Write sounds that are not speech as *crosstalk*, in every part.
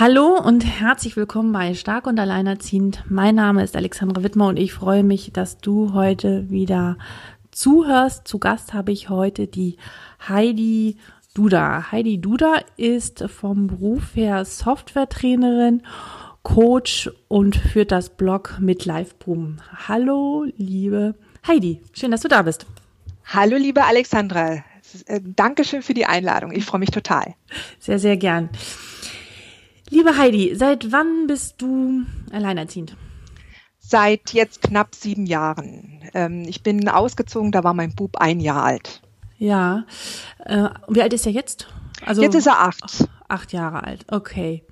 Hallo und herzlich willkommen bei Stark und Alleinerziehend. Mein Name ist Alexandra Wittmer und ich freue mich, dass du heute wieder zuhörst. Zu Gast habe ich heute die Heidi Duda. Heidi Duda ist vom Beruf her Softwaretrainerin, Coach und führt das Blog mit Liveboom. Hallo, liebe Heidi. Schön, dass du da bist. Hallo, liebe Alexandra. Äh, Dankeschön für die Einladung. Ich freue mich total. Sehr, sehr gern. Liebe Heidi, seit wann bist du alleinerziehend? Seit jetzt knapp sieben Jahren. Ähm, ich bin ausgezogen, da war mein Bub ein Jahr alt. Ja. Äh, wie alt ist er jetzt? Also jetzt ist er acht. Acht Jahre alt, okay.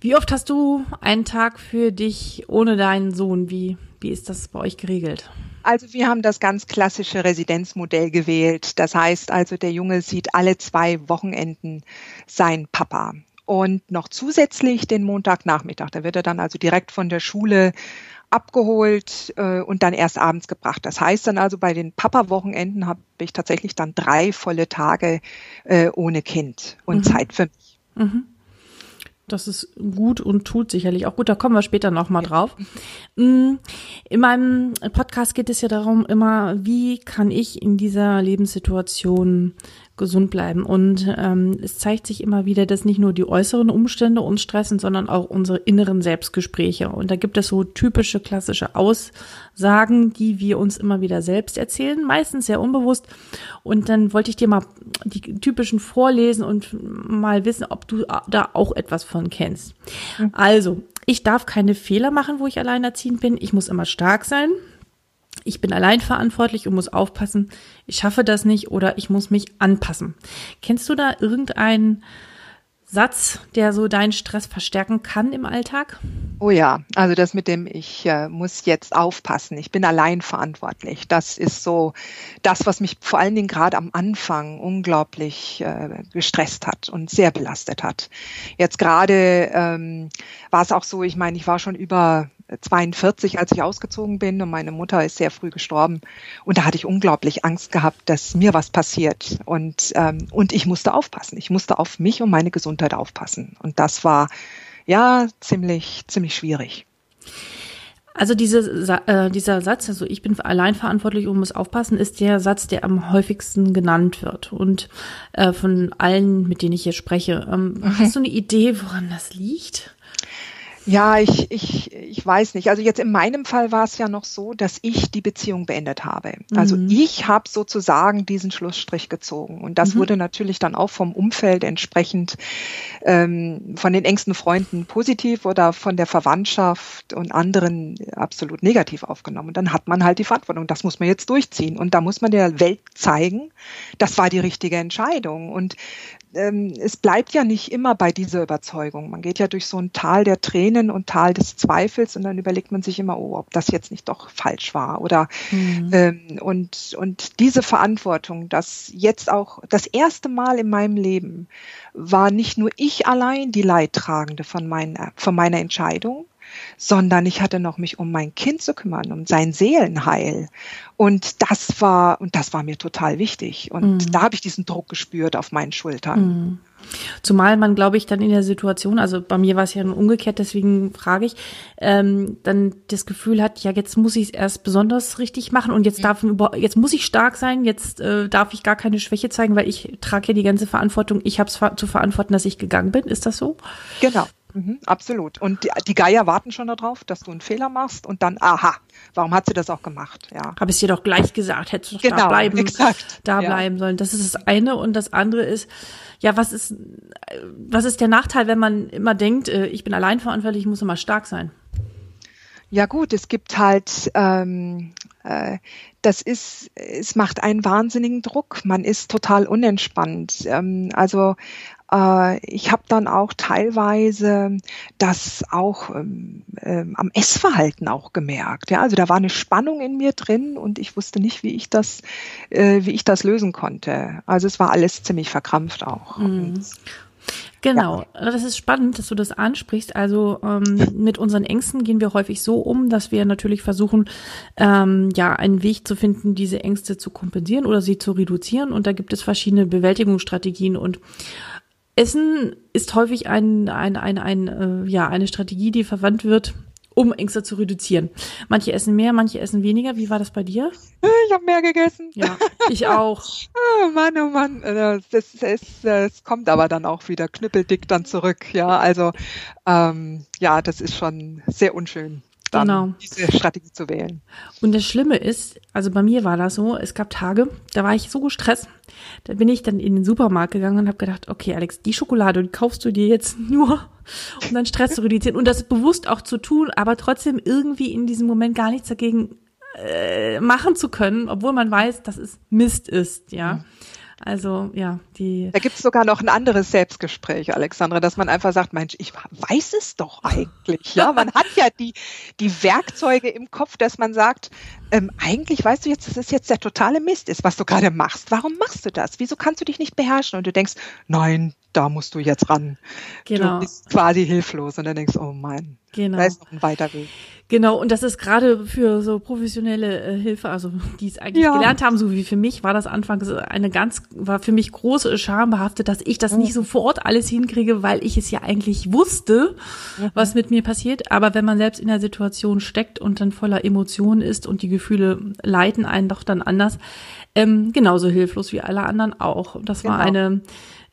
Wie oft hast du einen Tag für dich ohne deinen Sohn? Wie, wie ist das bei euch geregelt? Also wir haben das ganz klassische Residenzmodell gewählt. Das heißt also, der Junge sieht alle zwei Wochenenden seinen Papa und noch zusätzlich den Montagnachmittag. Da wird er dann also direkt von der Schule abgeholt äh, und dann erst abends gebracht. Das heißt dann also, bei den Papa-Wochenenden habe ich tatsächlich dann drei volle Tage äh, ohne Kind und mhm. Zeit für mich. Mhm. Das ist gut und tut sicherlich auch gut. Da kommen wir später nochmal drauf. Mm, in meinem Podcast geht es ja darum, immer, wie kann ich in dieser Lebenssituation gesund bleiben. Und ähm, es zeigt sich immer wieder, dass nicht nur die äußeren Umstände uns stressen, sondern auch unsere inneren Selbstgespräche. Und da gibt es so typische klassische Aussagen, die wir uns immer wieder selbst erzählen, meistens sehr unbewusst. Und dann wollte ich dir mal die typischen vorlesen und mal wissen, ob du da auch etwas von kennst. Mhm. Also, ich darf keine Fehler machen, wo ich alleinerziehend bin. Ich muss immer stark sein ich bin allein verantwortlich und muss aufpassen, ich schaffe das nicht oder ich muss mich anpassen. Kennst du da irgendeinen Satz, der so deinen Stress verstärken kann im Alltag? Oh ja, also das mit dem, ich äh, muss jetzt aufpassen, ich bin allein verantwortlich. Das ist so das, was mich vor allen Dingen gerade am Anfang unglaublich äh, gestresst hat und sehr belastet hat. Jetzt gerade ähm, war es auch so, ich meine, ich war schon über 42, als ich ausgezogen bin und meine Mutter ist sehr früh gestorben. Und da hatte ich unglaublich Angst gehabt, dass mir was passiert. Und, ähm, und ich musste aufpassen. Ich musste auf mich und meine Gesundheit aufpassen. Und das war ja ziemlich, ziemlich schwierig. Also diese, äh, dieser Satz, also ich bin allein verantwortlich und muss aufpassen, ist der Satz, der am häufigsten genannt wird. Und äh, von allen, mit denen ich hier spreche. Ähm, mhm. Hast du eine Idee, woran das liegt? Ja, ich, ich, ich weiß nicht. Also jetzt in meinem Fall war es ja noch so, dass ich die Beziehung beendet habe. Also mhm. ich habe sozusagen diesen Schlussstrich gezogen. Und das mhm. wurde natürlich dann auch vom Umfeld entsprechend ähm, von den engsten Freunden positiv oder von der Verwandtschaft und anderen absolut negativ aufgenommen. Und dann hat man halt die Verantwortung. Das muss man jetzt durchziehen. Und da muss man der Welt zeigen, das war die richtige Entscheidung. Und ähm, es bleibt ja nicht immer bei dieser Überzeugung. Man geht ja durch so ein Tal der Tränen und Tal des Zweifels und dann überlegt man sich immer, oh, ob das jetzt nicht doch falsch war. Oder mhm. ähm, und, und diese Verantwortung, dass jetzt auch das erste Mal in meinem Leben war nicht nur ich allein die Leidtragende von meiner, von meiner Entscheidung, sondern ich hatte noch mich um mein Kind zu kümmern, um sein Seelenheil. Und das war, und das war mir total wichtig. Und mhm. da habe ich diesen Druck gespürt auf meinen Schultern. Mhm. Zumal man, glaube ich, dann in der Situation, also bei mir war es ja umgekehrt, deswegen frage ich, ähm, dann das Gefühl hat, ja, jetzt muss ich es erst besonders richtig machen und jetzt darf jetzt muss ich stark sein, jetzt äh, darf ich gar keine Schwäche zeigen, weil ich trage ja die ganze Verantwortung, ich habe es zu verantworten, dass ich gegangen bin. Ist das so? Genau. Mhm, absolut. Und die, die, Geier warten schon darauf, dass du einen Fehler machst und dann, aha, warum hat sie das auch gemacht? Ja. Habe ich dir doch gleich gesagt, hättest du genau, da bleiben, exakt. da ja. bleiben sollen. Das ist das eine und das andere ist, ja, was ist, was ist der Nachteil, wenn man immer denkt, äh, ich bin allein verantwortlich, ich muss immer stark sein? Ja gut, es gibt halt ähm, äh, das ist, es macht einen wahnsinnigen Druck. Man ist total unentspannt. Ähm, also äh, ich habe dann auch teilweise das auch ähm, ähm, am Essverhalten auch gemerkt. Ja, also da war eine Spannung in mir drin und ich wusste nicht, wie ich das, äh, wie ich das lösen konnte. Also es war alles ziemlich verkrampft auch. Mhm. Genau, ja. das ist spannend, dass du das ansprichst. Also ähm, mit unseren Ängsten gehen wir häufig so um, dass wir natürlich versuchen, ähm, ja, einen Weg zu finden, diese Ängste zu kompensieren oder sie zu reduzieren. Und da gibt es verschiedene Bewältigungsstrategien und Essen ist häufig ein, ein, ein, ein, äh, ja, eine Strategie, die verwandt wird, um Ängste zu reduzieren. Manche essen mehr, manche essen weniger. Wie war das bei dir? Ich habe mehr gegessen. Ja, ich auch. oh *laughs* Mann, oh Mann. Das, das, das, das kommt aber dann auch wieder knüppeldick dann zurück. Ja, also ähm, ja, das ist schon sehr unschön dann genau. diese Strategie zu wählen. Und das Schlimme ist, also bei mir war das so, es gab Tage, da war ich so gestresst, da bin ich dann in den Supermarkt gegangen und habe gedacht, okay Alex, die Schokolade, die kaufst du dir jetzt *laughs* nur, um dann Stress zu reduzieren und das bewusst auch zu tun, aber trotzdem irgendwie in diesem Moment gar nichts dagegen äh, machen zu können, obwohl man weiß, dass es Mist ist, ja. Also ja, die. Da gibt es sogar noch ein anderes Selbstgespräch, Alexandra, dass man einfach sagt, Mensch, ich weiß es doch eigentlich. Ja, man hat ja die, die Werkzeuge im Kopf, dass man sagt, ähm, eigentlich weißt du jetzt, dass es jetzt der totale Mist ist, was du gerade machst. Warum machst du das? Wieso kannst du dich nicht beherrschen? Und du denkst, nein, da musst du jetzt ran. Genau. Du bist quasi hilflos und dann denkst, oh Mann, genau. da ist noch ein weiter Weg. Genau, und das ist gerade für so professionelle äh, Hilfe, also die es eigentlich ja. gelernt haben, so wie für mich, war das anfangs eine ganz, war für mich große Scham behaftet, dass ich das mhm. nicht sofort alles hinkriege, weil ich es ja eigentlich wusste, mhm. was mit mir passiert. Aber wenn man selbst in der Situation steckt und dann voller Emotionen ist und die Gefühle leiten einen doch dann anders, ähm, genauso hilflos wie alle anderen auch. Das war genau. eine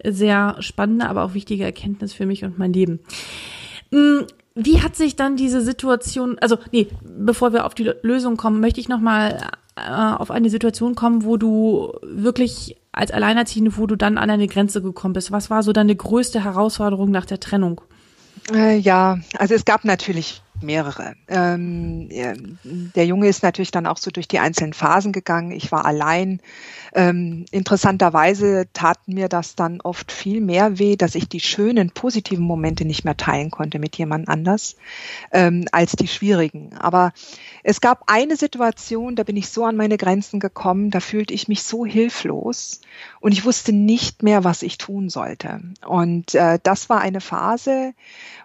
sehr spannende, aber auch wichtige Erkenntnis für mich und mein Leben. Mm, wie hat sich dann diese Situation, also nee, bevor wir auf die Lösung kommen, möchte ich nochmal äh, auf eine Situation kommen, wo du wirklich als Alleinerziehende, wo du dann an eine Grenze gekommen bist. Was war so deine größte Herausforderung nach der Trennung? Äh, ja, also es gab natürlich mehrere. Ähm, der Junge ist natürlich dann auch so durch die einzelnen Phasen gegangen. Ich war allein. Ähm, interessanterweise tat mir das dann oft viel mehr weh, dass ich die schönen, positiven Momente nicht mehr teilen konnte mit jemand anders, ähm, als die schwierigen. Aber es gab eine Situation, da bin ich so an meine Grenzen gekommen, da fühlte ich mich so hilflos und ich wusste nicht mehr, was ich tun sollte. Und äh, das war eine Phase,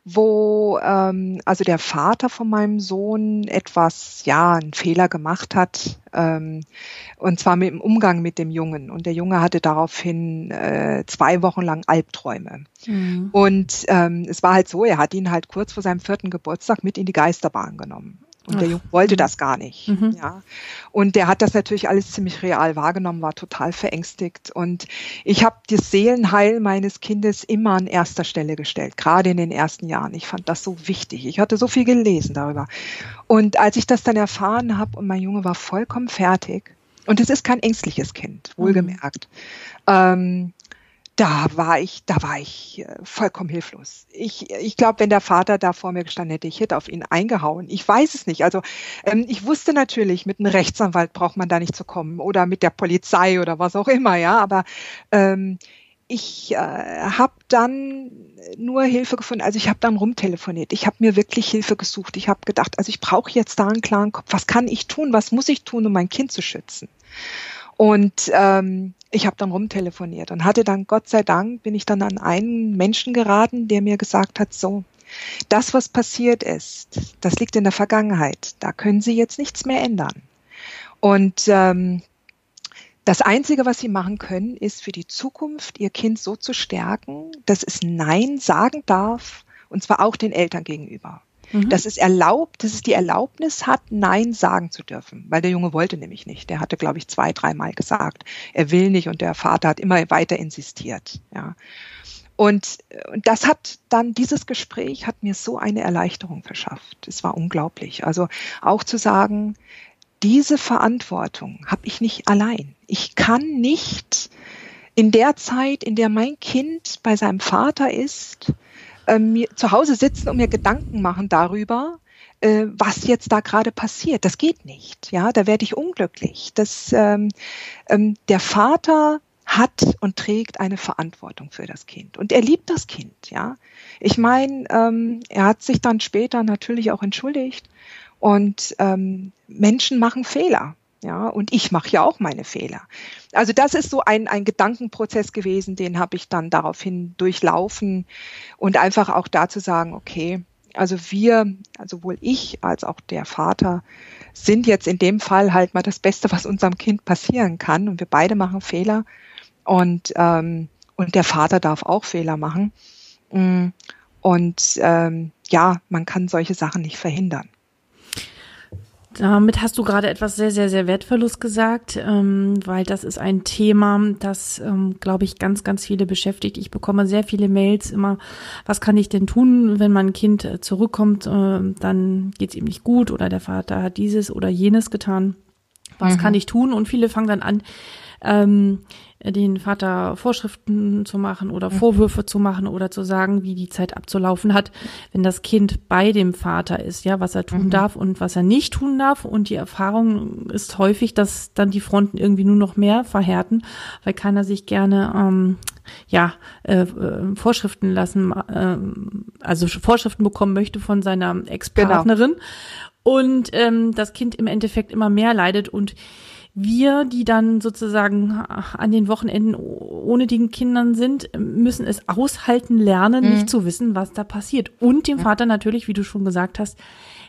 wo ähm, also der Vater von meinem Sohn etwas, ja, einen Fehler gemacht hat, und zwar mit dem Umgang mit dem Jungen. Und der Junge hatte daraufhin äh, zwei Wochen lang Albträume. Mhm. Und ähm, es war halt so, er hat ihn halt kurz vor seinem vierten Geburtstag mit in die Geisterbahn genommen. Und Ach. der Junge wollte das gar nicht. Mhm. Ja. Und der hat das natürlich alles ziemlich real wahrgenommen, war total verängstigt. Und ich habe das Seelenheil meines Kindes immer an erster Stelle gestellt, gerade in den ersten Jahren. Ich fand das so wichtig. Ich hatte so viel gelesen darüber. Und als ich das dann erfahren habe und mein Junge war vollkommen fertig, und es ist kein ängstliches Kind, wohlgemerkt, mhm. ähm, da war ich, da war ich äh, vollkommen hilflos. Ich, ich glaube, wenn der Vater da vor mir gestanden hätte, ich hätte auf ihn eingehauen. Ich weiß es nicht. Also ähm, ich wusste natürlich, mit einem Rechtsanwalt braucht man da nicht zu kommen oder mit der Polizei oder was auch immer, ja. Aber ähm, ich äh, habe dann nur Hilfe gefunden. Also ich habe dann rumtelefoniert. Ich habe mir wirklich Hilfe gesucht. Ich habe gedacht, also ich brauche jetzt da einen klaren Kopf. Was kann ich tun? Was muss ich tun, um mein Kind zu schützen? Und ähm, ich habe dann rumtelefoniert und hatte dann, Gott sei Dank, bin ich dann an einen Menschen geraten, der mir gesagt hat, so, das, was passiert ist, das liegt in der Vergangenheit. Da können Sie jetzt nichts mehr ändern. Und ähm, das Einzige, was Sie machen können, ist für die Zukunft Ihr Kind so zu stärken, dass es Nein sagen darf, und zwar auch den Eltern gegenüber. Mhm. Dass es erlaubt, dass es die Erlaubnis hat, Nein sagen zu dürfen. Weil der Junge wollte nämlich nicht. Der hatte, glaube ich, zwei, dreimal gesagt, er will nicht und der Vater hat immer weiter insistiert. Ja. Und, und das hat dann, dieses Gespräch hat mir so eine Erleichterung verschafft. Es war unglaublich. Also auch zu sagen, diese Verantwortung habe ich nicht allein. Ich kann nicht in der Zeit, in der mein Kind bei seinem Vater ist, äh, mir zu Hause sitzen und mir Gedanken machen darüber, äh, was jetzt da gerade passiert. Das geht nicht. Ja, da werde ich unglücklich. Das, ähm, ähm, der Vater hat und trägt eine Verantwortung für das Kind. Und er liebt das Kind, ja. Ich meine, ähm, er hat sich dann später natürlich auch entschuldigt. Und ähm, Menschen machen Fehler. Ja, und ich mache ja auch meine Fehler. Also das ist so ein, ein Gedankenprozess gewesen, den habe ich dann daraufhin durchlaufen und einfach auch dazu sagen, okay, also wir, also sowohl ich als auch der Vater sind jetzt in dem Fall halt mal das Beste, was unserem Kind passieren kann und wir beide machen Fehler und, ähm, und der Vater darf auch Fehler machen. Mm, und ähm, ja, man kann solche Sachen nicht verhindern. Damit hast du gerade etwas sehr, sehr, sehr Wertvolles gesagt, ähm, weil das ist ein Thema, das, ähm, glaube ich, ganz, ganz viele beschäftigt. Ich bekomme sehr viele Mails immer, was kann ich denn tun, wenn mein Kind äh, zurückkommt, äh, dann geht es ihm nicht gut oder der Vater hat dieses oder jenes getan. Was mhm. kann ich tun? Und viele fangen dann an, ähm, den Vater Vorschriften zu machen oder Vorwürfe zu machen oder zu sagen, wie die Zeit abzulaufen hat, wenn das Kind bei dem Vater ist, ja, was er tun mhm. darf und was er nicht tun darf. Und die Erfahrung ist häufig, dass dann die Fronten irgendwie nur noch mehr verhärten, weil keiner sich gerne ähm, ja, äh, äh Vorschriften lassen, äh, also Vorschriften bekommen möchte von seiner Ex-Partnerin. Genau. Und ähm, das Kind im Endeffekt immer mehr leidet und wir, die dann sozusagen an den Wochenenden ohne den Kindern sind, müssen es aushalten lernen, mhm. nicht zu wissen, was da passiert. Und dem Vater natürlich, wie du schon gesagt hast,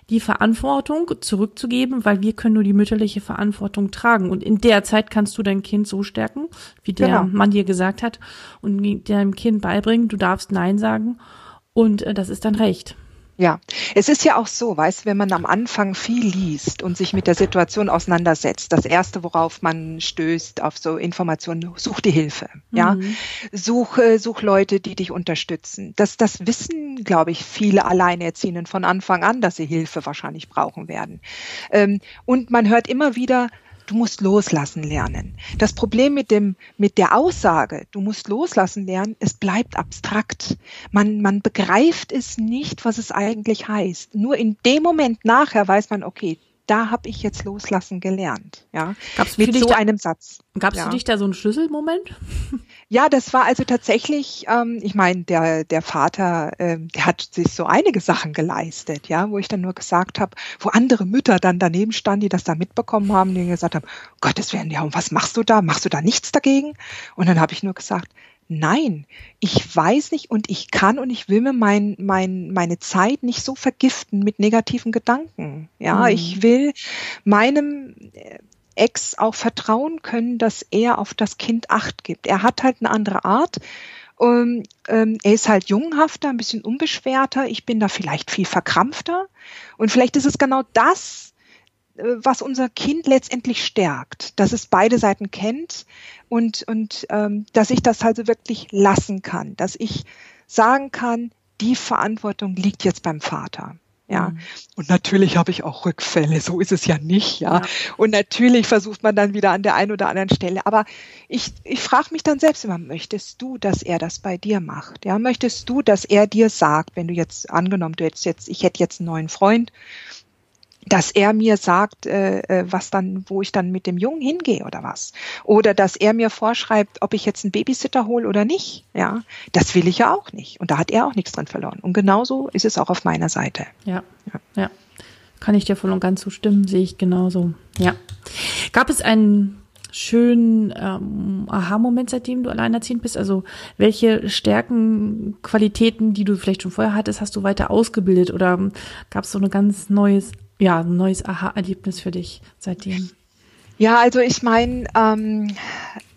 die Verantwortung zurückzugeben, weil wir können nur die mütterliche Verantwortung tragen. Und in der Zeit kannst du dein Kind so stärken, wie der genau. Mann dir gesagt hat, und deinem Kind beibringen, du darfst Nein sagen. Und äh, das ist dann Recht. Ja, es ist ja auch so, weißt, wenn man am Anfang viel liest und sich mit der Situation auseinandersetzt, das erste, worauf man stößt auf so Informationen, such die Hilfe, ja, mhm. such, such Leute, die dich unterstützen. Das, das wissen, glaube ich, viele Alleinerziehenden von Anfang an, dass sie Hilfe wahrscheinlich brauchen werden. Ähm, und man hört immer wieder, du musst loslassen lernen. Das Problem mit dem, mit der Aussage, du musst loslassen lernen, es bleibt abstrakt. Man, man begreift es nicht, was es eigentlich heißt. Nur in dem Moment nachher weiß man, okay, da habe ich jetzt loslassen gelernt. Ja, Gab's mit so da, einem Satz. Gab es ja. für dich da so einen Schlüsselmoment? *laughs* Ja, das war also tatsächlich, ähm, ich meine, der, der Vater, ähm, der hat sich so einige Sachen geleistet, ja, wo ich dann nur gesagt habe, wo andere Mütter dann daneben standen, die das da mitbekommen haben, die gesagt haben, Gottes Willen, ja, und was machst du da? Machst du da nichts dagegen? Und dann habe ich nur gesagt, Nein, ich weiß nicht und ich kann und ich will mir mein, mein, meine Zeit nicht so vergiften mit negativen Gedanken. Ja, mhm. ich will meinem äh, Ex auch vertrauen können, dass er auf das Kind Acht gibt. Er hat halt eine andere Art. Um, ähm, er ist halt junghafter, ein bisschen unbeschwerter. Ich bin da vielleicht viel verkrampfter. Und vielleicht ist es genau das, was unser Kind letztendlich stärkt, dass es beide Seiten kennt, und, und ähm, dass ich das also wirklich lassen kann, dass ich sagen kann, die Verantwortung liegt jetzt beim Vater. Ja, mhm. und natürlich habe ich auch Rückfälle, so ist es ja nicht, ja. ja. Und natürlich versucht man dann wieder an der einen oder anderen Stelle. Aber ich, ich frage mich dann selbst immer, möchtest du, dass er das bei dir macht? Ja, möchtest du, dass er dir sagt, wenn du jetzt angenommen, du hättest jetzt, ich hätte jetzt einen neuen Freund dass er mir sagt, äh, äh, was dann, wo ich dann mit dem Jungen hingehe oder was. Oder dass er mir vorschreibt, ob ich jetzt einen Babysitter hole oder nicht. Ja, das will ich ja auch nicht. Und da hat er auch nichts drin verloren. Und genauso ist es auch auf meiner Seite. Ja, ja. ja. Kann ich dir voll und ganz zustimmen, sehe ich genauso. Ja. Gab es einen schönen ähm, Aha-Moment, seitdem du alleinerziehend bist? Also welche Stärken, Qualitäten, die du vielleicht schon vorher hattest, hast du weiter ausgebildet oder gab es so ein ganz neues ja, ein neues Aha-Erlebnis für dich seitdem? Ja, also ich meine, ähm,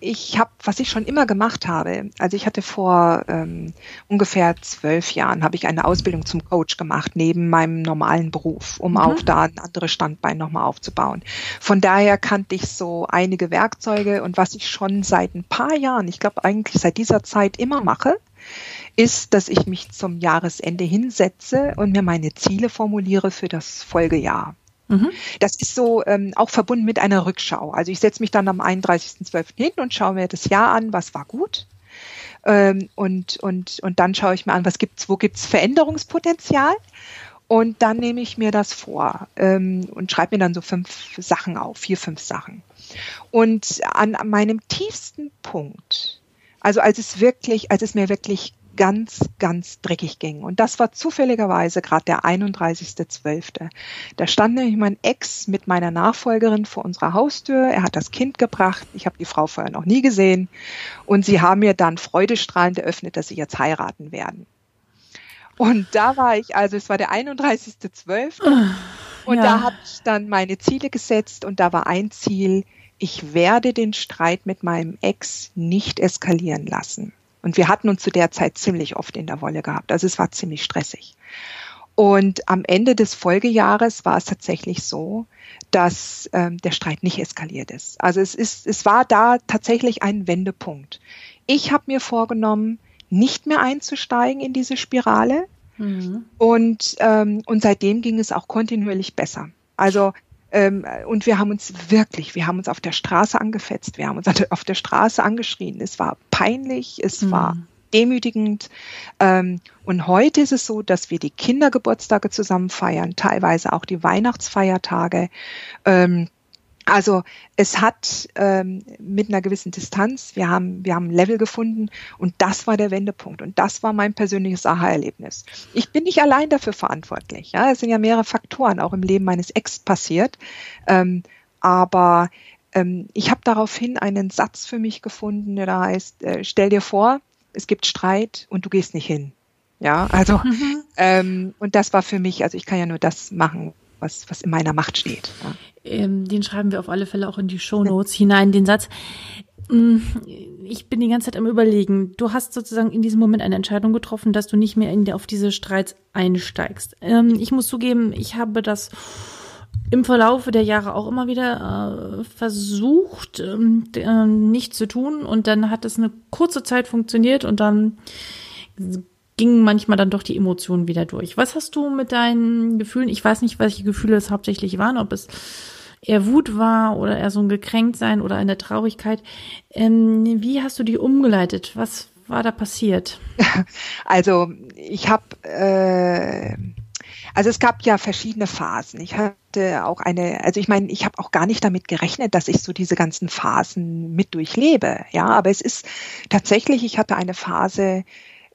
ich habe, was ich schon immer gemacht habe, also ich hatte vor ähm, ungefähr zwölf Jahren, habe ich eine Ausbildung zum Coach gemacht, neben meinem normalen Beruf, um mhm. auch da ein anderes Standbein nochmal aufzubauen. Von daher kannte ich so einige Werkzeuge und was ich schon seit ein paar Jahren, ich glaube eigentlich seit dieser Zeit immer mache, ist, dass ich mich zum Jahresende hinsetze und mir meine Ziele formuliere für das Folgejahr. Mhm. Das ist so ähm, auch verbunden mit einer Rückschau. Also ich setze mich dann am 31.12. hin und schaue mir das Jahr an, was war gut. Ähm, und, und, und dann schaue ich mir an, was gibt's, wo gibt's Veränderungspotenzial Und dann nehme ich mir das vor ähm, und schreibe mir dann so fünf Sachen auf, vier, fünf Sachen. Und an, an meinem tiefsten Punkt, also als es wirklich, als es mir wirklich ganz, ganz dreckig ging. Und das war zufälligerweise gerade der 31.12. Da stand nämlich mein Ex mit meiner Nachfolgerin vor unserer Haustür. Er hat das Kind gebracht. Ich habe die Frau vorher noch nie gesehen. Und sie haben mir dann freudestrahlend eröffnet, dass sie jetzt heiraten werden. Und da war ich, also es war der 31.12. Und ja. da habe ich dann meine Ziele gesetzt und da war ein Ziel, ich werde den Streit mit meinem Ex nicht eskalieren lassen. Und wir hatten uns zu der Zeit ziemlich oft in der Wolle gehabt. Also es war ziemlich stressig. Und am Ende des Folgejahres war es tatsächlich so, dass ähm, der Streit nicht eskaliert ist. Also es ist, es war da tatsächlich ein Wendepunkt. Ich habe mir vorgenommen, nicht mehr einzusteigen in diese Spirale. Mhm. Und, ähm, und seitdem ging es auch kontinuierlich besser. Also ähm, und wir haben uns wirklich, wir haben uns auf der Straße angefetzt, wir haben uns *laughs* auf der Straße angeschrien. Es war peinlich, es mhm. war demütigend. Ähm, und heute ist es so, dass wir die Kindergeburtstage zusammen feiern, teilweise auch die Weihnachtsfeiertage. Ähm, also es hat ähm, mit einer gewissen Distanz, wir haben, wir haben ein Level gefunden und das war der Wendepunkt und das war mein persönliches Aha-Erlebnis. Ich bin nicht allein dafür verantwortlich. Ja? Es sind ja mehrere Faktoren auch im Leben meines Ex passiert. Ähm, aber ähm, ich habe daraufhin einen Satz für mich gefunden, der da heißt, äh, stell dir vor, es gibt Streit und du gehst nicht hin. Ja, also mhm. ähm, und das war für mich, also ich kann ja nur das machen, was, was in meiner Macht steht. Ja. Ähm, den schreiben wir auf alle Fälle auch in die Show Notes hinein, den Satz. Mm, ich bin die ganze Zeit am Überlegen. Du hast sozusagen in diesem Moment eine Entscheidung getroffen, dass du nicht mehr in, auf diese Streits einsteigst. Ähm, ich muss zugeben, ich habe das im Verlaufe der Jahre auch immer wieder äh, versucht, ähm, äh, nicht zu tun. Und dann hat es eine kurze Zeit funktioniert und dann gingen manchmal dann doch die Emotionen wieder durch. Was hast du mit deinen Gefühlen? Ich weiß nicht, welche Gefühle es hauptsächlich waren, ob es eher Wut war oder eher so ein Gekränktsein oder eine Traurigkeit. Ähm, wie hast du die umgeleitet? Was war da passiert? *laughs* Also ich habe, äh, also es gab ja verschiedene Phasen. Ich hatte auch eine, also ich meine, ich habe auch gar nicht damit gerechnet, dass ich so diese ganzen Phasen mit durchlebe. Ja, aber es ist tatsächlich, ich hatte eine Phase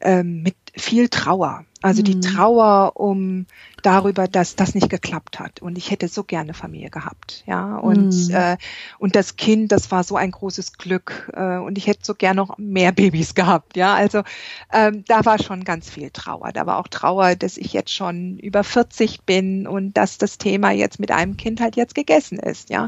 ähm, mit viel Trauer. Also die mhm. Trauer um darüber, dass das nicht geklappt hat. Und ich hätte so gerne Familie gehabt, ja. Und mhm. äh, und das Kind, das war so ein großes Glück. Äh, und ich hätte so gerne noch mehr Babys gehabt, ja. Also ähm, da war schon ganz viel Trauer. Da war auch Trauer, dass ich jetzt schon über 40 bin und dass das Thema jetzt mit einem Kind halt jetzt gegessen ist, ja.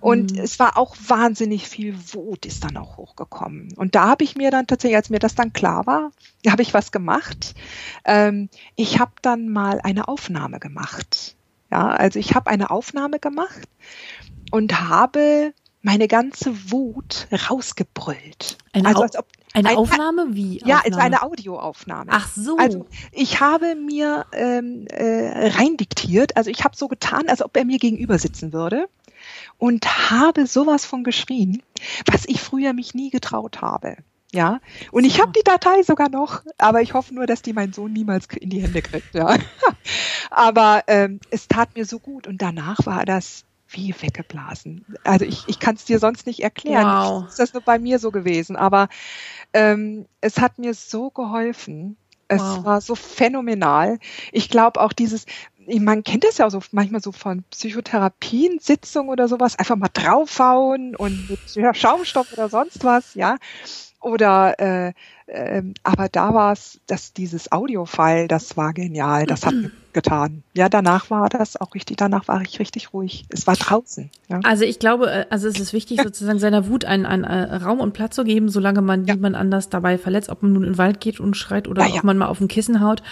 Und mhm. es war auch wahnsinnig viel Wut ist dann auch hochgekommen. Und da habe ich mir dann tatsächlich, als mir das dann klar war, habe ich was gemacht. Ähm, ich habe dann mal eine Aufnahme gemacht. Ja, also ich habe eine Aufnahme gemacht und habe meine ganze Wut rausgebrüllt. Eine, also als ob, eine ein, Aufnahme wie? Ja, Aufnahme? also eine Audioaufnahme. Ach so. Also ich habe mir ähm, äh, reindiktiert, also ich habe so getan, als ob er mir gegenüber sitzen würde und habe sowas von geschrien, was ich früher mich nie getraut habe. Ja, und so. ich habe die Datei sogar noch, aber ich hoffe nur, dass die mein Sohn niemals in die Hände kriegt. Ja. *laughs* aber ähm, es tat mir so gut und danach war das wie weggeblasen. Also ich, ich kann es dir sonst nicht erklären. Wow. Ist das nur bei mir so gewesen, aber ähm, es hat mir so geholfen. Es wow. war so phänomenal. Ich glaube auch dieses, man kennt das ja auch so manchmal so von Psychotherapien, Sitzungen oder sowas, einfach mal draufhauen und mit Schaumstoff oder sonst was, ja. Oder äh, äh, aber da war es, dass dieses Audio-File, das war genial, das hat *clears throat* getan. Ja, danach war das auch richtig, danach war ich richtig ruhig. Es war draußen. Ja. Also ich glaube, äh, also es ist wichtig, *laughs* sozusagen seiner Wut einen, einen äh, Raum und Platz zu geben, solange man ja. niemand anders dabei verletzt, ob man nun in den Wald geht und schreit oder ja, ob man mal auf ein Kissen haut.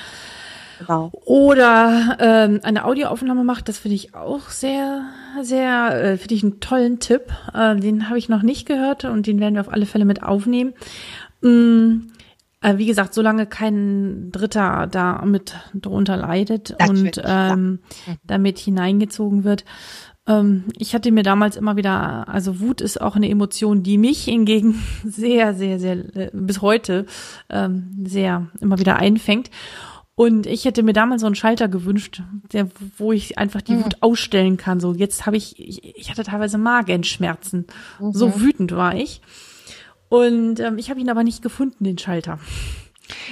Genau. Oder ähm, eine Audioaufnahme macht, das finde ich auch sehr, sehr, äh, finde ich einen tollen Tipp. Äh, den habe ich noch nicht gehört und den werden wir auf alle Fälle mit aufnehmen. Mm, äh, wie gesagt, solange kein Dritter da mit drunter leidet das und ähm, ja. damit hineingezogen wird. Ähm, ich hatte mir damals immer wieder, also Wut ist auch eine Emotion, die mich hingegen *laughs* sehr, sehr, sehr, äh, bis heute ähm, sehr immer wieder einfängt. Und ich hätte mir damals so einen Schalter gewünscht, der, wo ich einfach die mhm. Wut ausstellen kann. So, jetzt habe ich, ich, ich, hatte teilweise Magenschmerzen. Mhm. So wütend war ich. Und ähm, ich habe ihn aber nicht gefunden, den Schalter.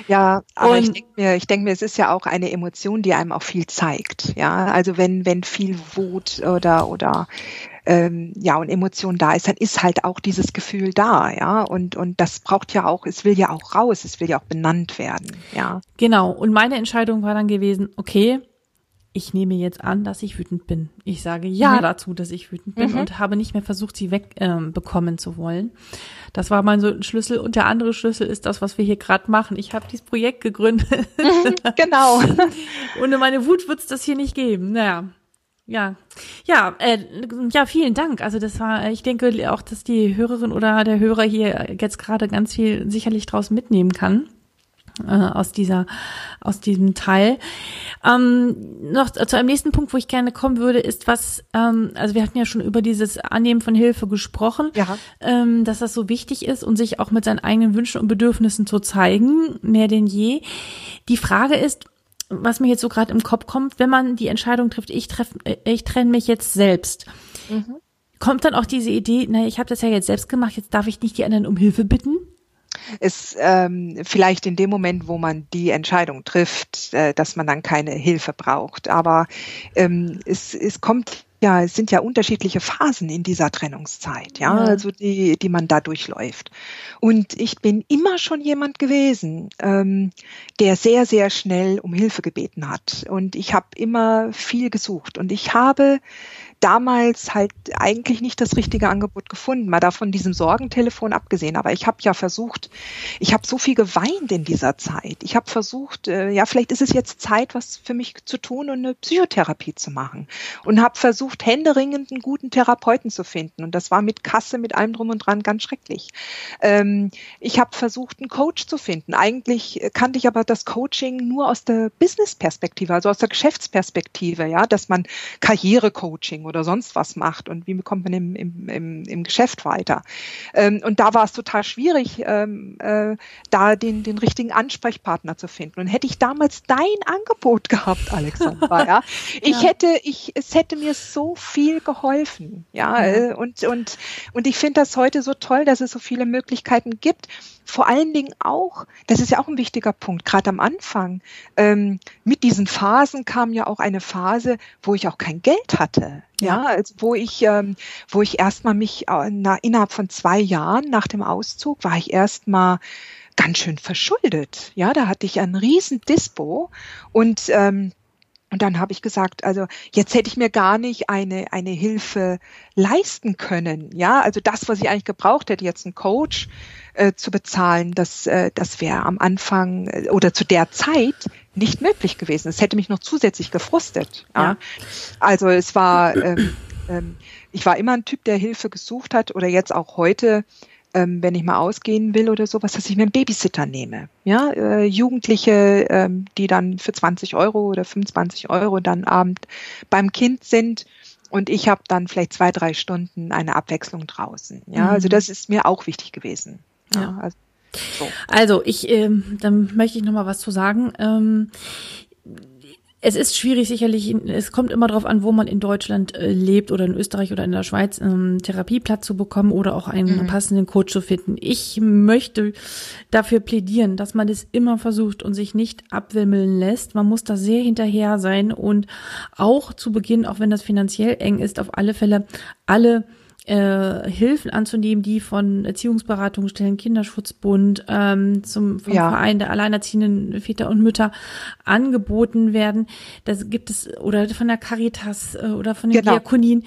Ja, aber und, ich denke mir, ich denke mir, es ist ja auch eine Emotion, die einem auch viel zeigt. Ja, also wenn wenn viel Wut oder oder ähm, ja und Emotion da ist, dann ist halt auch dieses Gefühl da, ja und und das braucht ja auch, es will ja auch raus, es will ja auch benannt werden, ja. Genau. Und meine Entscheidung war dann gewesen, okay, ich nehme jetzt an, dass ich wütend bin. Ich sage ja mhm. dazu, dass ich wütend bin mhm. und habe nicht mehr versucht, sie wegbekommen ähm, zu wollen. Das war mein so ein Schlüssel. Und der andere Schlüssel ist das, was wir hier gerade machen. Ich habe dieses Projekt gegründet. Mhm, genau. *laughs* Ohne meine Wut wird es das hier nicht geben. Naja. Ja, ja, äh, ja, vielen Dank. Also das war, ich denke auch, dass die Hörerin oder der Hörer hier jetzt gerade ganz viel sicherlich draus mitnehmen kann äh, aus dieser aus diesem Teil. Ähm, noch zu einem nächsten Punkt, wo ich gerne kommen würde, ist was, ähm, also wir hatten ja schon über dieses Annehmen von Hilfe gesprochen, ja. ähm, dass das so wichtig ist und sich auch mit seinen eigenen Wünschen und Bedürfnissen zu zeigen, mehr denn je. Die Frage ist, was mir jetzt so gerade im Kopf kommt, wenn man die Entscheidung trifft, ich treffe, äh, ich trenne mich jetzt selbst. Mhm. Kommt dann auch diese Idee, naja, ich habe das ja jetzt selbst gemacht, jetzt darf ich nicht die anderen um Hilfe bitten? ist ähm, vielleicht in dem Moment, wo man die Entscheidung trifft, äh, dass man dann keine Hilfe braucht. Aber ähm, es, es kommt ja, es sind ja unterschiedliche Phasen in dieser Trennungszeit, ja, ja, also die, die man da durchläuft. Und ich bin immer schon jemand gewesen, ähm, der sehr, sehr schnell um Hilfe gebeten hat. Und ich habe immer viel gesucht. Und ich habe damals halt eigentlich nicht das richtige Angebot gefunden, mal davon diesem Sorgentelefon abgesehen. Aber ich habe ja versucht, ich habe so viel geweint in dieser Zeit. Ich habe versucht, äh, ja, vielleicht ist es jetzt Zeit, was für mich zu tun und eine Psychotherapie zu machen. Und habe versucht, händeringend einen guten Therapeuten zu finden. Und das war mit Kasse, mit allem drum und dran ganz schrecklich. Ähm, ich habe versucht, einen Coach zu finden. Eigentlich kannte ich aber das Coaching nur aus der Business-Perspektive, also aus der Geschäftsperspektive, ja, dass man Karrierecoaching oder sonst was macht und wie kommt man im, im, im, im Geschäft weiter. Ähm, und da war es total schwierig, ähm, äh, da den, den richtigen Ansprechpartner zu finden. Und hätte ich damals dein Angebot *laughs* gehabt, Alexandra, ja, *laughs* ich ja. hätte, ich, es hätte mir so viel geholfen, ja, ja. Äh, und, und, und ich finde das heute so toll, dass es so viele Möglichkeiten gibt vor allen Dingen auch, das ist ja auch ein wichtiger Punkt, gerade am Anfang, ähm, mit diesen Phasen kam ja auch eine Phase, wo ich auch kein Geld hatte. Ja, also wo ich, ähm, wo ich erstmal mich äh, na, innerhalb von zwei Jahren nach dem Auszug war ich erstmal ganz schön verschuldet. Ja, da hatte ich einen riesen Dispo und ähm, und dann habe ich gesagt, also jetzt hätte ich mir gar nicht eine, eine Hilfe leisten können. Ja, also das, was ich eigentlich gebraucht hätte, jetzt einen Coach äh, zu bezahlen, das, äh, das wäre am Anfang äh, oder zu der Zeit nicht möglich gewesen. Es hätte mich noch zusätzlich gefrustet. Ja. ja. Also es war, ähm, ähm, ich war immer ein Typ, der Hilfe gesucht hat oder jetzt auch heute ähm, wenn ich mal ausgehen will oder sowas, dass ich mir einen Babysitter nehme. Ja, äh, Jugendliche, ähm, die dann für 20 Euro oder 25 Euro dann Abend beim Kind sind und ich habe dann vielleicht zwei, drei Stunden eine Abwechslung draußen. Ja, also mhm. also das ist mir auch wichtig gewesen. Ja, ja. Also, so. also ich, ähm, dann möchte ich noch mal was zu sagen. Ähm, es ist schwierig sicherlich, es kommt immer darauf an, wo man in Deutschland äh, lebt oder in Österreich oder in der Schweiz, ähm, Therapieplatz zu bekommen oder auch einen mhm. passenden Coach zu finden. Ich möchte dafür plädieren, dass man das immer versucht und sich nicht abwimmeln lässt. Man muss da sehr hinterher sein und auch zu Beginn, auch wenn das finanziell eng ist, auf alle Fälle alle äh, Hilfen anzunehmen, die von Erziehungsberatungsstellen, Kinderschutzbund, ähm, zum vom ja. Verein der alleinerziehenden Väter und Mütter angeboten werden. Das gibt es oder von der Caritas äh, oder von den genau. Diakonien.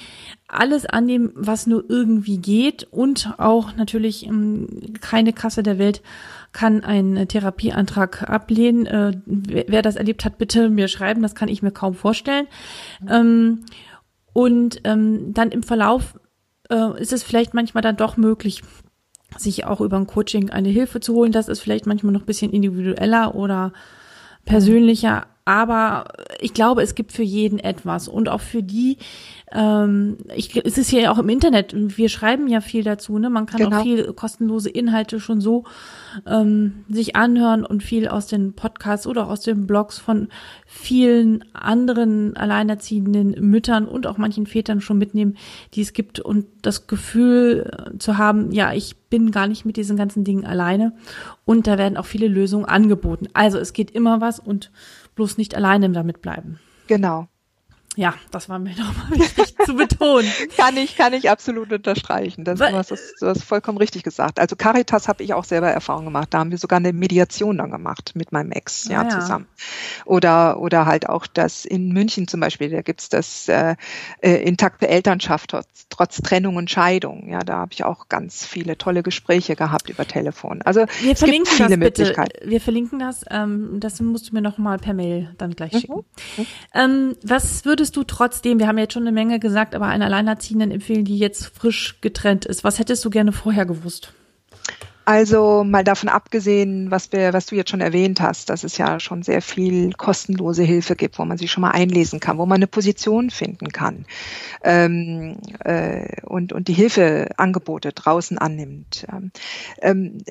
Alles annehmen, was nur irgendwie geht und auch natürlich ähm, keine Kasse der Welt kann einen Therapieantrag ablehnen. Äh, wer, wer, das erlebt hat, bitte mir schreiben. Das kann ich mir kaum vorstellen. Mhm. Ähm, und ähm, dann im Verlauf äh, ist es vielleicht manchmal dann doch möglich, sich auch über ein Coaching eine Hilfe zu holen. Das ist vielleicht manchmal noch ein bisschen individueller oder persönlicher. Aber ich glaube, es gibt für jeden etwas und auch für die, ähm, ich, es ist ja auch im Internet, wir schreiben ja viel dazu, ne? Man kann genau. auch viel kostenlose Inhalte schon so ähm, sich anhören und viel aus den Podcasts oder auch aus den Blogs von vielen anderen alleinerziehenden Müttern und auch manchen Vätern schon mitnehmen, die es gibt und das Gefühl zu haben, ja, ich bin gar nicht mit diesen ganzen Dingen alleine und da werden auch viele Lösungen angeboten. Also es geht immer was und bloß nicht alleine damit bleiben. Genau. Ja, das war mir *laughs* nochmal wichtig zu betonen. *laughs* kann ich, kann ich absolut unterstreichen. Das, du, hast, du hast vollkommen richtig gesagt. Also Caritas habe ich auch selber Erfahrung gemacht. Da haben wir sogar eine Mediation dann gemacht mit meinem Ex, ja, ah, ja. zusammen. Oder, oder halt auch das in München zum Beispiel, da gibt's das äh, äh, intakte Elternschaft trotz, trotz Trennung und Scheidung. Ja, da habe ich auch ganz viele tolle Gespräche gehabt über Telefon. Also wir es verlinken gibt viele das Möglichkeiten. Wir verlinken das. Ähm, das musst du mir nochmal per Mail dann gleich mhm. schicken. Mhm. Ähm, was würdest würdest du trotzdem, wir haben jetzt schon eine Menge gesagt, aber einer Alleinerziehenden empfehlen, die jetzt frisch getrennt ist? Was hättest du gerne vorher gewusst? Also mal davon abgesehen, was wir, was du jetzt schon erwähnt hast, dass es ja schon sehr viel kostenlose Hilfe gibt, wo man sich schon mal einlesen kann, wo man eine Position finden kann ähm, äh, und und die Hilfeangebote draußen annimmt. Ähm,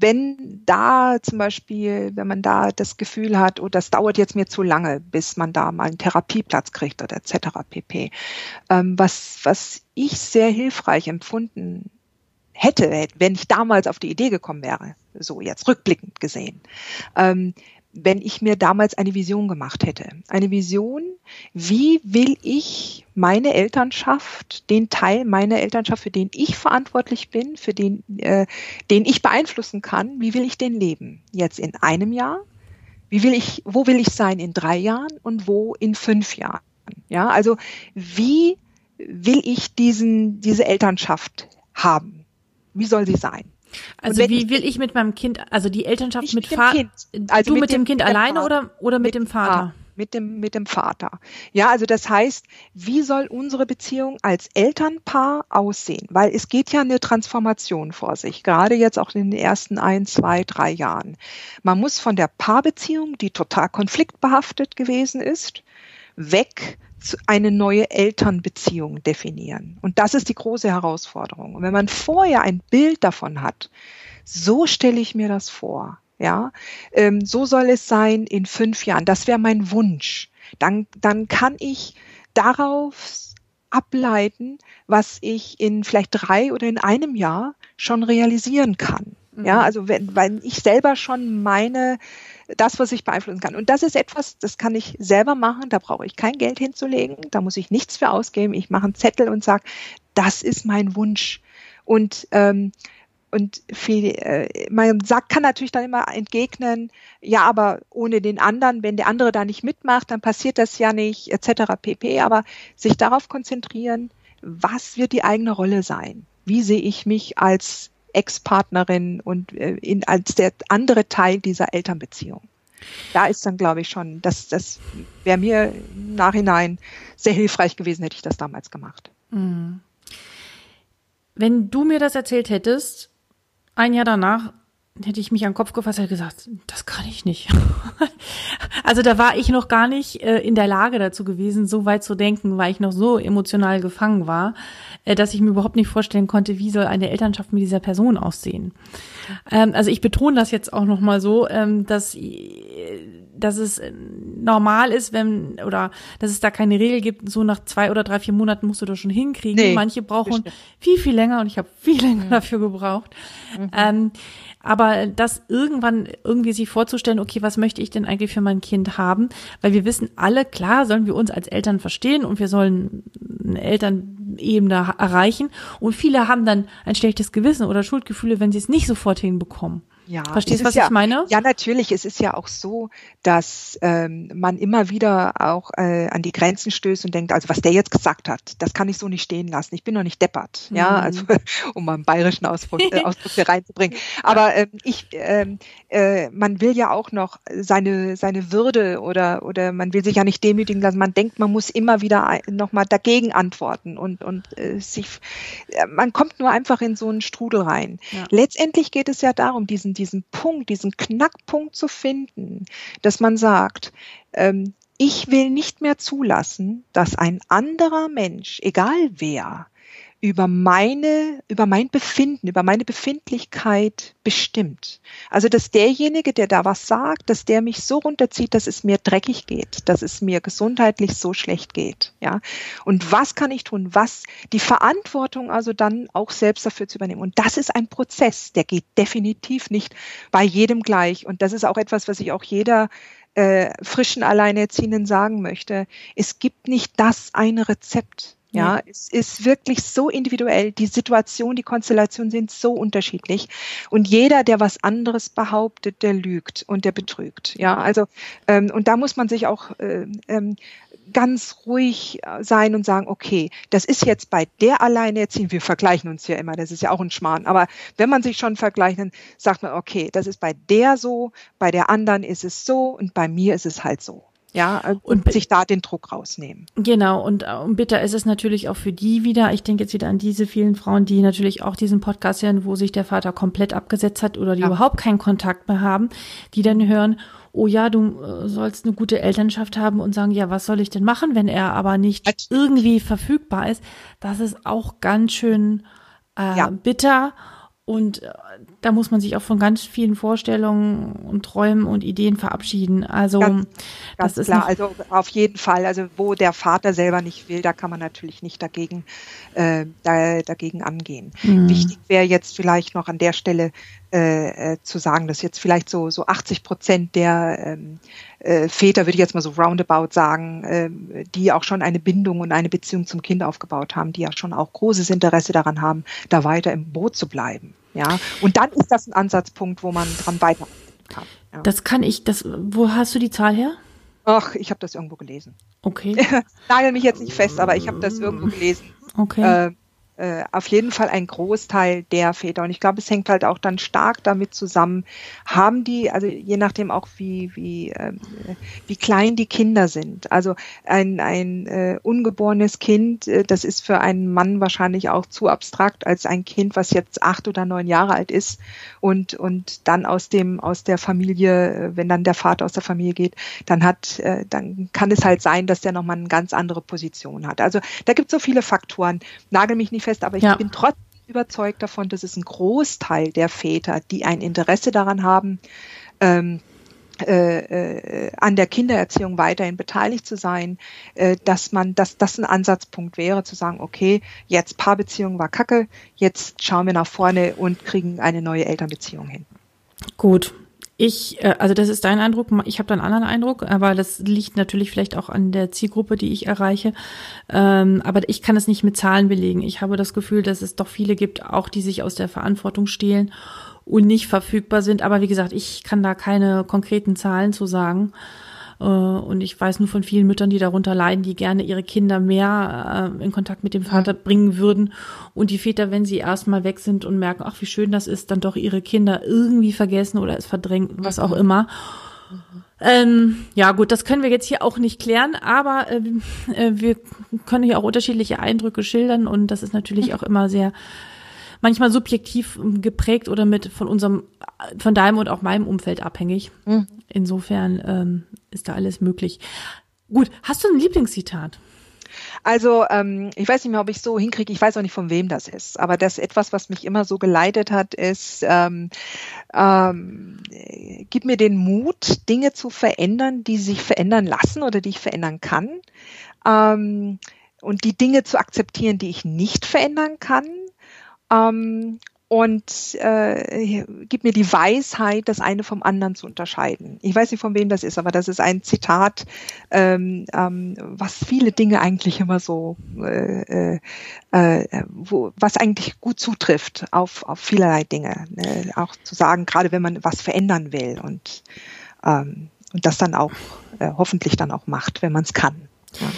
wenn da zum Beispiel, wenn man da das Gefühl hat, oh, das dauert jetzt mir zu lange, bis man da mal einen Therapieplatz kriegt oder etc. pp. Ähm, was, was ich sehr hilfreich empfunden hätte, wenn ich damals auf die Idee gekommen wäre, so jetzt rückblickend gesehen, ähm, wenn ich mir damals eine Vision gemacht hätte. Eine Vision, wie will ich meine Elternschaft, den Teil meiner Elternschaft, für den ich verantwortlich bin, für den, äh, den ich beeinflussen kann, wie will ich den leben? Jetzt in einem Jahr? Wie will ich, wo will ich sein in drei Jahren und wo in fünf Jahren? Ja, also wie will ich diesen, diese Elternschaft haben? Wie soll sie sein? Also wie will ich mit meinem Kind, also die Elternschaft mit, mit Vater, also du mit, mit dem, dem Kind alleine oder, oder mit, mit dem Vater? Mit dem, mit dem Vater. Ja, also das heißt, wie soll unsere Beziehung als Elternpaar aussehen? Weil es geht ja eine Transformation vor sich, gerade jetzt auch in den ersten ein, zwei, drei Jahren. Man muss von der Paarbeziehung, die total konfliktbehaftet gewesen ist, weg eine neue Elternbeziehung definieren. Und das ist die große Herausforderung. Und wenn man vorher ein Bild davon hat, so stelle ich mir das vor, ja, ähm, so soll es sein in fünf Jahren. Das wäre mein Wunsch. Dann, dann kann ich darauf ableiten, was ich in vielleicht drei oder in einem Jahr schon realisieren kann. Ja, mhm. also wenn, weil ich selber schon meine das, was ich beeinflussen kann. Und das ist etwas, das kann ich selber machen, da brauche ich kein Geld hinzulegen, da muss ich nichts für ausgeben. Ich mache einen Zettel und sage, das ist mein Wunsch. Und ähm, und viel, äh, man sagt, kann natürlich dann immer entgegnen, ja, aber ohne den anderen, wenn der andere da nicht mitmacht, dann passiert das ja nicht, etc. pp. Aber sich darauf konzentrieren, was wird die eigene Rolle sein? Wie sehe ich mich als Ex-Partnerin und äh, in, als der andere Teil dieser Elternbeziehung. Da ist dann, glaube ich, schon, das, das wäre mir im Nachhinein sehr hilfreich gewesen, hätte ich das damals gemacht. Mhm. Wenn du mir das erzählt hättest, ein Jahr danach, hätte ich mich am Kopf gefasst und gesagt, das kann ich nicht. *laughs* also da war ich noch gar nicht äh, in der Lage dazu gewesen, so weit zu denken, weil ich noch so emotional gefangen war, äh, dass ich mir überhaupt nicht vorstellen konnte, wie soll eine Elternschaft mit dieser Person aussehen. Ähm, also ich betone das jetzt auch noch mal so, ähm, dass dass es normal ist, wenn oder dass es da keine Regel gibt, so nach zwei oder drei, vier Monaten musst du das schon hinkriegen. Nee, Manche brauchen bestimmt. viel, viel länger und ich habe viel länger mhm. dafür gebraucht. Mhm. Ähm, aber das irgendwann irgendwie sich vorzustellen, okay, was möchte ich denn eigentlich für mein Kind haben? Weil wir wissen alle, klar sollen wir uns als Eltern verstehen und wir sollen eine Elternebene erreichen. Und viele haben dann ein schlechtes Gewissen oder Schuldgefühle, wenn sie es nicht sofort hinbekommen. Ja, Verstehst du, was ja, ich meine? Ja, natürlich. Es ist ja auch so, dass ähm, man immer wieder auch äh, an die Grenzen stößt und denkt, also was der jetzt gesagt hat, das kann ich so nicht stehen lassen. Ich bin noch nicht deppert. Mhm. Ja, also *laughs* um mal einen bayerischen Ausdruck, äh, *laughs* Ausdruck hier reinzubringen. Aber ähm, ich, ähm, äh, man will ja auch noch seine seine Würde oder oder man will sich ja nicht demütigen lassen. Man denkt, man muss immer wieder nochmal dagegen antworten und und äh, sich, äh, man kommt nur einfach in so einen Strudel rein. Ja. Letztendlich geht es ja darum, diesen diesen Punkt, diesen Knackpunkt zu finden, dass man sagt, ähm, ich will nicht mehr zulassen, dass ein anderer Mensch, egal wer, über meine, über mein Befinden, über meine Befindlichkeit bestimmt. Also, dass derjenige, der da was sagt, dass der mich so runterzieht, dass es mir dreckig geht, dass es mir gesundheitlich so schlecht geht, ja. Und was kann ich tun? Was, die Verantwortung also dann auch selbst dafür zu übernehmen. Und das ist ein Prozess, der geht definitiv nicht bei jedem gleich. Und das ist auch etwas, was ich auch jeder äh, frischen Alleinerziehenden sagen möchte. Es gibt nicht das eine Rezept. Ja, ja, es ist wirklich so individuell. Die Situation, die Konstellationen sind so unterschiedlich. Und jeder, der was anderes behauptet, der lügt und der betrügt. Ja, also, ähm, und da muss man sich auch äh, ähm, ganz ruhig äh, sein und sagen, okay, das ist jetzt bei der Alleinerziehenden, wir vergleichen uns ja immer, das ist ja auch ein Schmarrn, aber wenn man sich schon vergleicht, dann sagt man, okay, das ist bei der so, bei der anderen ist es so und bei mir ist es halt so. Ja, und, und sich da den Druck rausnehmen. Genau, und, äh, und bitter ist es natürlich auch für die wieder, ich denke jetzt wieder an diese vielen Frauen, die natürlich auch diesen Podcast hören, wo sich der Vater komplett abgesetzt hat oder die ja. überhaupt keinen Kontakt mehr haben, die dann hören, oh ja, du äh, sollst eine gute Elternschaft haben und sagen, ja, was soll ich denn machen, wenn er aber nicht irgendwie verfügbar ist. Das ist auch ganz schön äh, ja. bitter. Und äh, da muss man sich auch von ganz vielen Vorstellungen und Träumen und Ideen verabschieden. Also ganz, ganz das ist klar. Also auf jeden Fall. Also wo der Vater selber nicht will, da kann man natürlich nicht dagegen äh, da, dagegen angehen. Mhm. Wichtig wäre jetzt vielleicht noch an der Stelle äh, äh, zu sagen, dass jetzt vielleicht so so 80 Prozent der ähm, äh, Väter, würde ich jetzt mal so roundabout sagen, äh, die auch schon eine Bindung und eine Beziehung zum Kind aufgebaut haben, die ja schon auch großes Interesse daran haben, da weiter im Boot zu bleiben. Ja, und dann ist das ein Ansatzpunkt, wo man dran weiter kann. Ja. Das kann ich, das, wo hast du die Zahl her? Ach, ich habe das irgendwo gelesen. Okay. *laughs* Nagel mich jetzt nicht fest, aber ich habe das irgendwo gelesen. Okay. Äh, äh, auf jeden Fall ein Großteil der Väter. Und ich glaube, es hängt halt auch dann stark damit zusammen, haben die, also je nachdem auch wie, wie, äh, wie klein die Kinder sind. Also ein, ein äh, ungeborenes Kind, äh, das ist für einen Mann wahrscheinlich auch zu abstrakt als ein Kind, was jetzt acht oder neun Jahre alt ist und, und dann aus dem, aus der Familie, äh, wenn dann der Vater aus der Familie geht, dann hat, äh, dann kann es halt sein, dass der nochmal eine ganz andere Position hat. Also da gibt es so viele Faktoren. Nagel mich nicht fest, aber ich ja. bin trotzdem überzeugt davon, dass es ein Großteil der Väter, die ein Interesse daran haben, ähm, äh, äh, an der Kindererziehung weiterhin beteiligt zu sein, äh, dass man, dass das ein Ansatzpunkt wäre, zu sagen, okay, jetzt Paarbeziehung war Kacke, jetzt schauen wir nach vorne und kriegen eine neue Elternbeziehung hin. Gut, ich, äh, also das ist dein Eindruck, ich habe da einen anderen Eindruck, aber das liegt natürlich vielleicht auch an der Zielgruppe, die ich erreiche. Ähm, aber ich kann es nicht mit Zahlen belegen. Ich habe das Gefühl, dass es doch viele gibt, auch die sich aus der Verantwortung stehlen und nicht verfügbar sind. Aber wie gesagt, ich kann da keine konkreten Zahlen zu sagen. Äh, und ich weiß nur von vielen Müttern, die darunter leiden, die gerne ihre Kinder mehr äh, in Kontakt mit dem Vater bringen würden. Und die Väter, wenn sie erstmal weg sind und merken, ach, wie schön das ist, dann doch ihre Kinder irgendwie vergessen oder es verdrängt, was auch mhm. immer. Ähm, ja gut, das können wir jetzt hier auch nicht klären, aber äh, wir können hier auch unterschiedliche Eindrücke schildern und das ist natürlich *laughs* auch immer sehr manchmal subjektiv geprägt oder mit von unserem, von deinem und auch meinem Umfeld abhängig. Mhm. Insofern ähm, ist da alles möglich. Gut, hast du ein Lieblingszitat? Also ähm, ich weiß nicht mehr, ob ich so hinkriege. Ich weiß auch nicht, von wem das ist. Aber das etwas, was mich immer so geleitet hat, ist, ähm, ähm, gib mir den Mut, Dinge zu verändern, die sich verändern lassen oder die ich verändern kann. Ähm, und die Dinge zu akzeptieren, die ich nicht verändern kann. Ähm, und äh, gib mir die Weisheit, das eine vom anderen zu unterscheiden. Ich weiß nicht, von wem das ist, aber das ist ein Zitat, ähm, ähm, was viele Dinge eigentlich immer so, äh, äh, äh, wo, was eigentlich gut zutrifft auf, auf vielerlei Dinge. Ne? Auch zu sagen, gerade wenn man was verändern will und, ähm, und das dann auch äh, hoffentlich dann auch macht, wenn man es kann. Ja.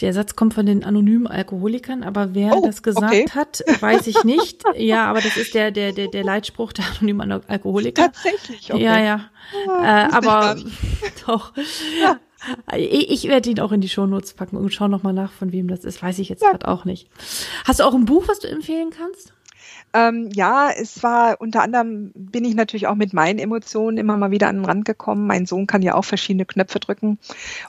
Der Satz kommt von den anonymen Alkoholikern, aber wer oh, das gesagt okay. hat, weiß ich nicht. *laughs* ja, aber das ist der, der, der, der Leitspruch der anonymen Alkoholiker. Tatsächlich, okay. Ja, ja. Oh, äh, aber *laughs* doch. Ja. Ich, ich werde ihn auch in die Shownotes packen und schau nochmal nach, von wem das ist. Weiß ich jetzt ja. gerade auch nicht. Hast du auch ein Buch, was du empfehlen kannst? Ähm, ja, es war unter anderem bin ich natürlich auch mit meinen Emotionen immer mal wieder an den Rand gekommen. Mein Sohn kann ja auch verschiedene Knöpfe drücken.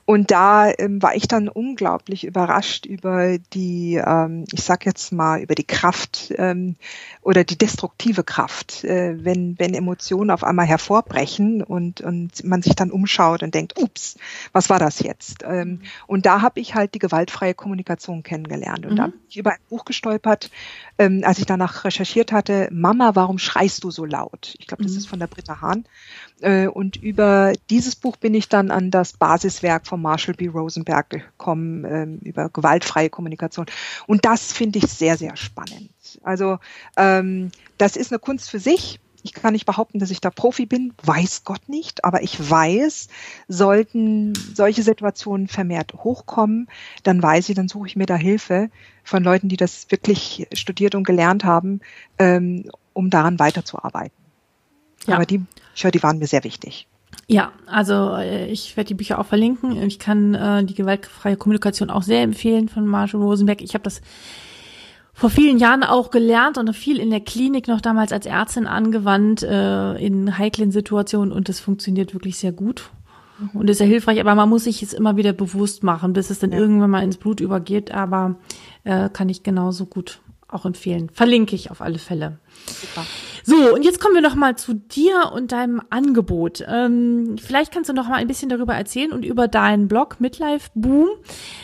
Und da ähm, war ich dann unglaublich überrascht über die, ähm, ich sag jetzt mal, über die Kraft ähm, oder die destruktive Kraft, äh, wenn, wenn Emotionen auf einmal hervorbrechen und, und man sich dann umschaut und denkt, ups, was war das jetzt? Ähm, und da habe ich halt die gewaltfreie Kommunikation kennengelernt. Und mhm. da bin ich über ein Buch gestolpert, ähm, als ich danach recherchiert hatte, Mama, warum schreist du so laut? Ich glaube, das mhm. ist von der Britta Hahn. Äh, und über dieses Buch bin ich dann an das Basiswerk von Marshall B. Rosenberg gekommen, äh, über gewaltfreie Kommunikation. Und das finde ich sehr, sehr spannend. Also ähm, das ist eine Kunst für sich. Ich kann nicht behaupten, dass ich da Profi bin, weiß Gott nicht, aber ich weiß, sollten solche Situationen vermehrt hochkommen, dann weiß ich, dann suche ich mir da Hilfe von Leuten, die das wirklich studiert und gelernt haben, ähm, um daran weiterzuarbeiten. Ja. Aber die Bücher, die waren mir sehr wichtig. Ja, also äh, ich werde die Bücher auch verlinken. Ich kann äh, die gewaltfreie Kommunikation auch sehr empfehlen von Marshall Rosenberg. Ich habe das vor vielen Jahren auch gelernt und viel in der Klinik noch damals als Ärztin angewandt äh, in heiklen Situationen und das funktioniert wirklich sehr gut mhm. und ist sehr hilfreich. Aber man muss sich es immer wieder bewusst machen, bis es dann ja. irgendwann mal ins Blut übergeht. Aber äh, kann ich genauso gut auch empfehlen. Verlinke ich auf alle Fälle. Super. So, und jetzt kommen wir noch mal zu dir und deinem Angebot. Ähm, vielleicht kannst du noch mal ein bisschen darüber erzählen und über deinen Blog Midlife Boom,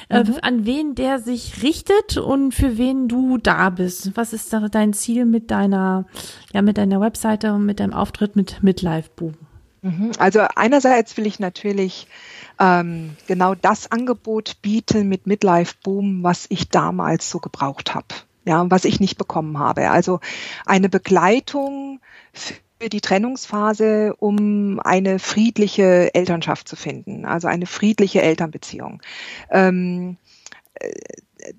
äh, mhm. an wen der sich richtet und für wen du da bist. Was ist da dein Ziel mit deiner, ja, mit deiner Webseite und mit deinem Auftritt mit Midlife Boom? Mhm. Also einerseits will ich natürlich ähm, genau das Angebot bieten mit Midlife Boom, was ich damals so gebraucht habe ja, was ich nicht bekommen habe. Also eine Begleitung für die Trennungsphase, um eine friedliche Elternschaft zu finden, also eine friedliche Elternbeziehung. Ähm, äh,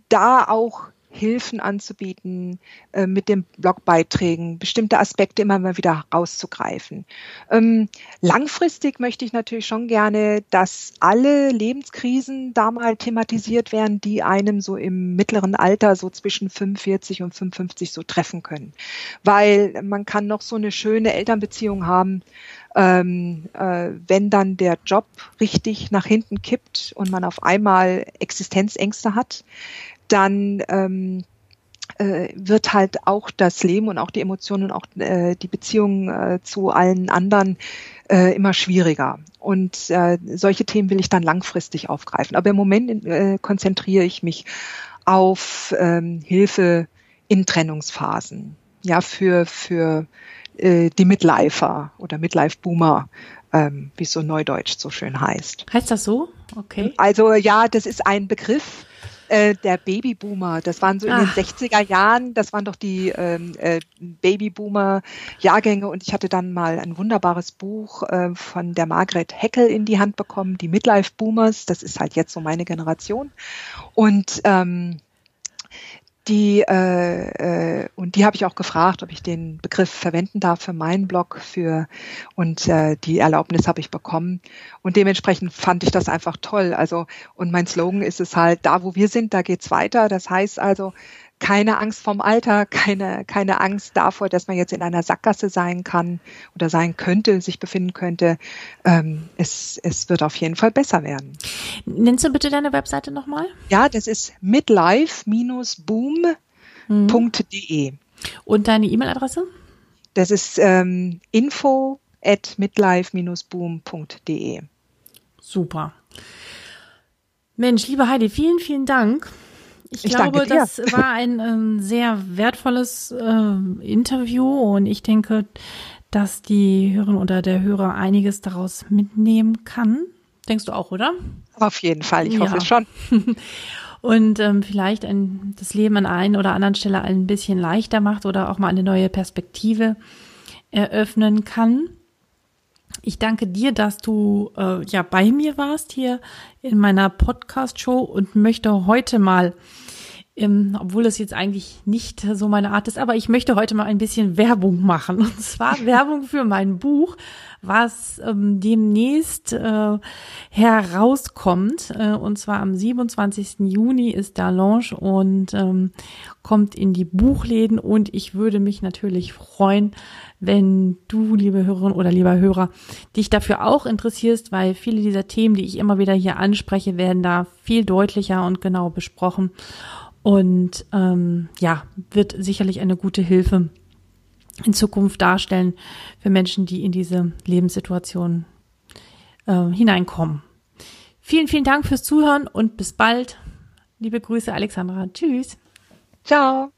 da auch Hilfen anzubieten, äh, mit den Blogbeiträgen bestimmte Aspekte immer mal wieder rauszugreifen. Ähm, langfristig möchte ich natürlich schon gerne, dass alle Lebenskrisen da mal thematisiert werden, die einem so im mittleren Alter so zwischen 45 und 55 so treffen können. Weil man kann noch so eine schöne Elternbeziehung haben, ähm, äh, wenn dann der Job richtig nach hinten kippt und man auf einmal Existenzängste hat, dann ähm, äh, wird halt auch das Leben und auch die Emotionen und auch äh, die Beziehung äh, zu allen anderen äh, immer schwieriger. Und äh, solche Themen will ich dann langfristig aufgreifen. Aber im Moment äh, konzentriere ich mich auf ähm, Hilfe in Trennungsphasen. Ja, für, für äh, die Midlifer oder Midlife-Boomer, ähm, wie es so neudeutsch so schön heißt. Heißt das so? Okay. Also ja, das ist ein Begriff, äh, der Babyboomer, das waren so in Ach. den 60er Jahren, das waren doch die ähm, äh, Babyboomer-Jahrgänge. Und ich hatte dann mal ein wunderbares Buch äh, von der Margret Heckel in die Hand bekommen, die Midlife Boomers, das ist halt jetzt so meine Generation. Und ähm, die äh, äh, und die habe ich auch gefragt, ob ich den Begriff verwenden darf für meinen Blog für und äh, die Erlaubnis habe ich bekommen und dementsprechend fand ich das einfach toll. Also und mein Slogan ist es halt: Da, wo wir sind, da geht's weiter. Das heißt also keine Angst vom Alter, keine, keine Angst davor, dass man jetzt in einer Sackgasse sein kann oder sein könnte, sich befinden könnte. Ähm, es, es wird auf jeden Fall besser werden. Nennst du bitte deine Webseite nochmal? Ja, das ist midlife-boom.de. Und deine E-Mail-Adresse? Das ist ähm, info at midlife-boom.de. Super. Mensch, liebe Heidi, vielen, vielen Dank ich, ich glaube, das war ein ähm, sehr wertvolles äh, Interview und ich denke, dass die Hörerin oder der Hörer einiges daraus mitnehmen kann. Denkst du auch, oder? Auf jeden Fall, ich ja. hoffe schon. *laughs* und ähm, vielleicht ein, das Leben an einer oder anderen Stelle ein bisschen leichter macht oder auch mal eine neue Perspektive eröffnen kann. Ich danke dir, dass du äh, ja bei mir warst hier in meiner Podcast-Show und möchte heute mal ähm, obwohl das jetzt eigentlich nicht so meine Art ist, aber ich möchte heute mal ein bisschen Werbung machen. Und zwar *laughs* Werbung für mein Buch, was ähm, demnächst äh, herauskommt. Äh, und zwar am 27. Juni ist da Launch und ähm, kommt in die Buchläden. Und ich würde mich natürlich freuen, wenn du, liebe Hörerin oder lieber Hörer, dich dafür auch interessierst, weil viele dieser Themen, die ich immer wieder hier anspreche, werden da viel deutlicher und genau besprochen. Und ähm, ja, wird sicherlich eine gute Hilfe in Zukunft darstellen für Menschen, die in diese Lebenssituation äh, hineinkommen. Vielen, vielen Dank fürs Zuhören und bis bald. Liebe Grüße, Alexandra. Tschüss. Ciao.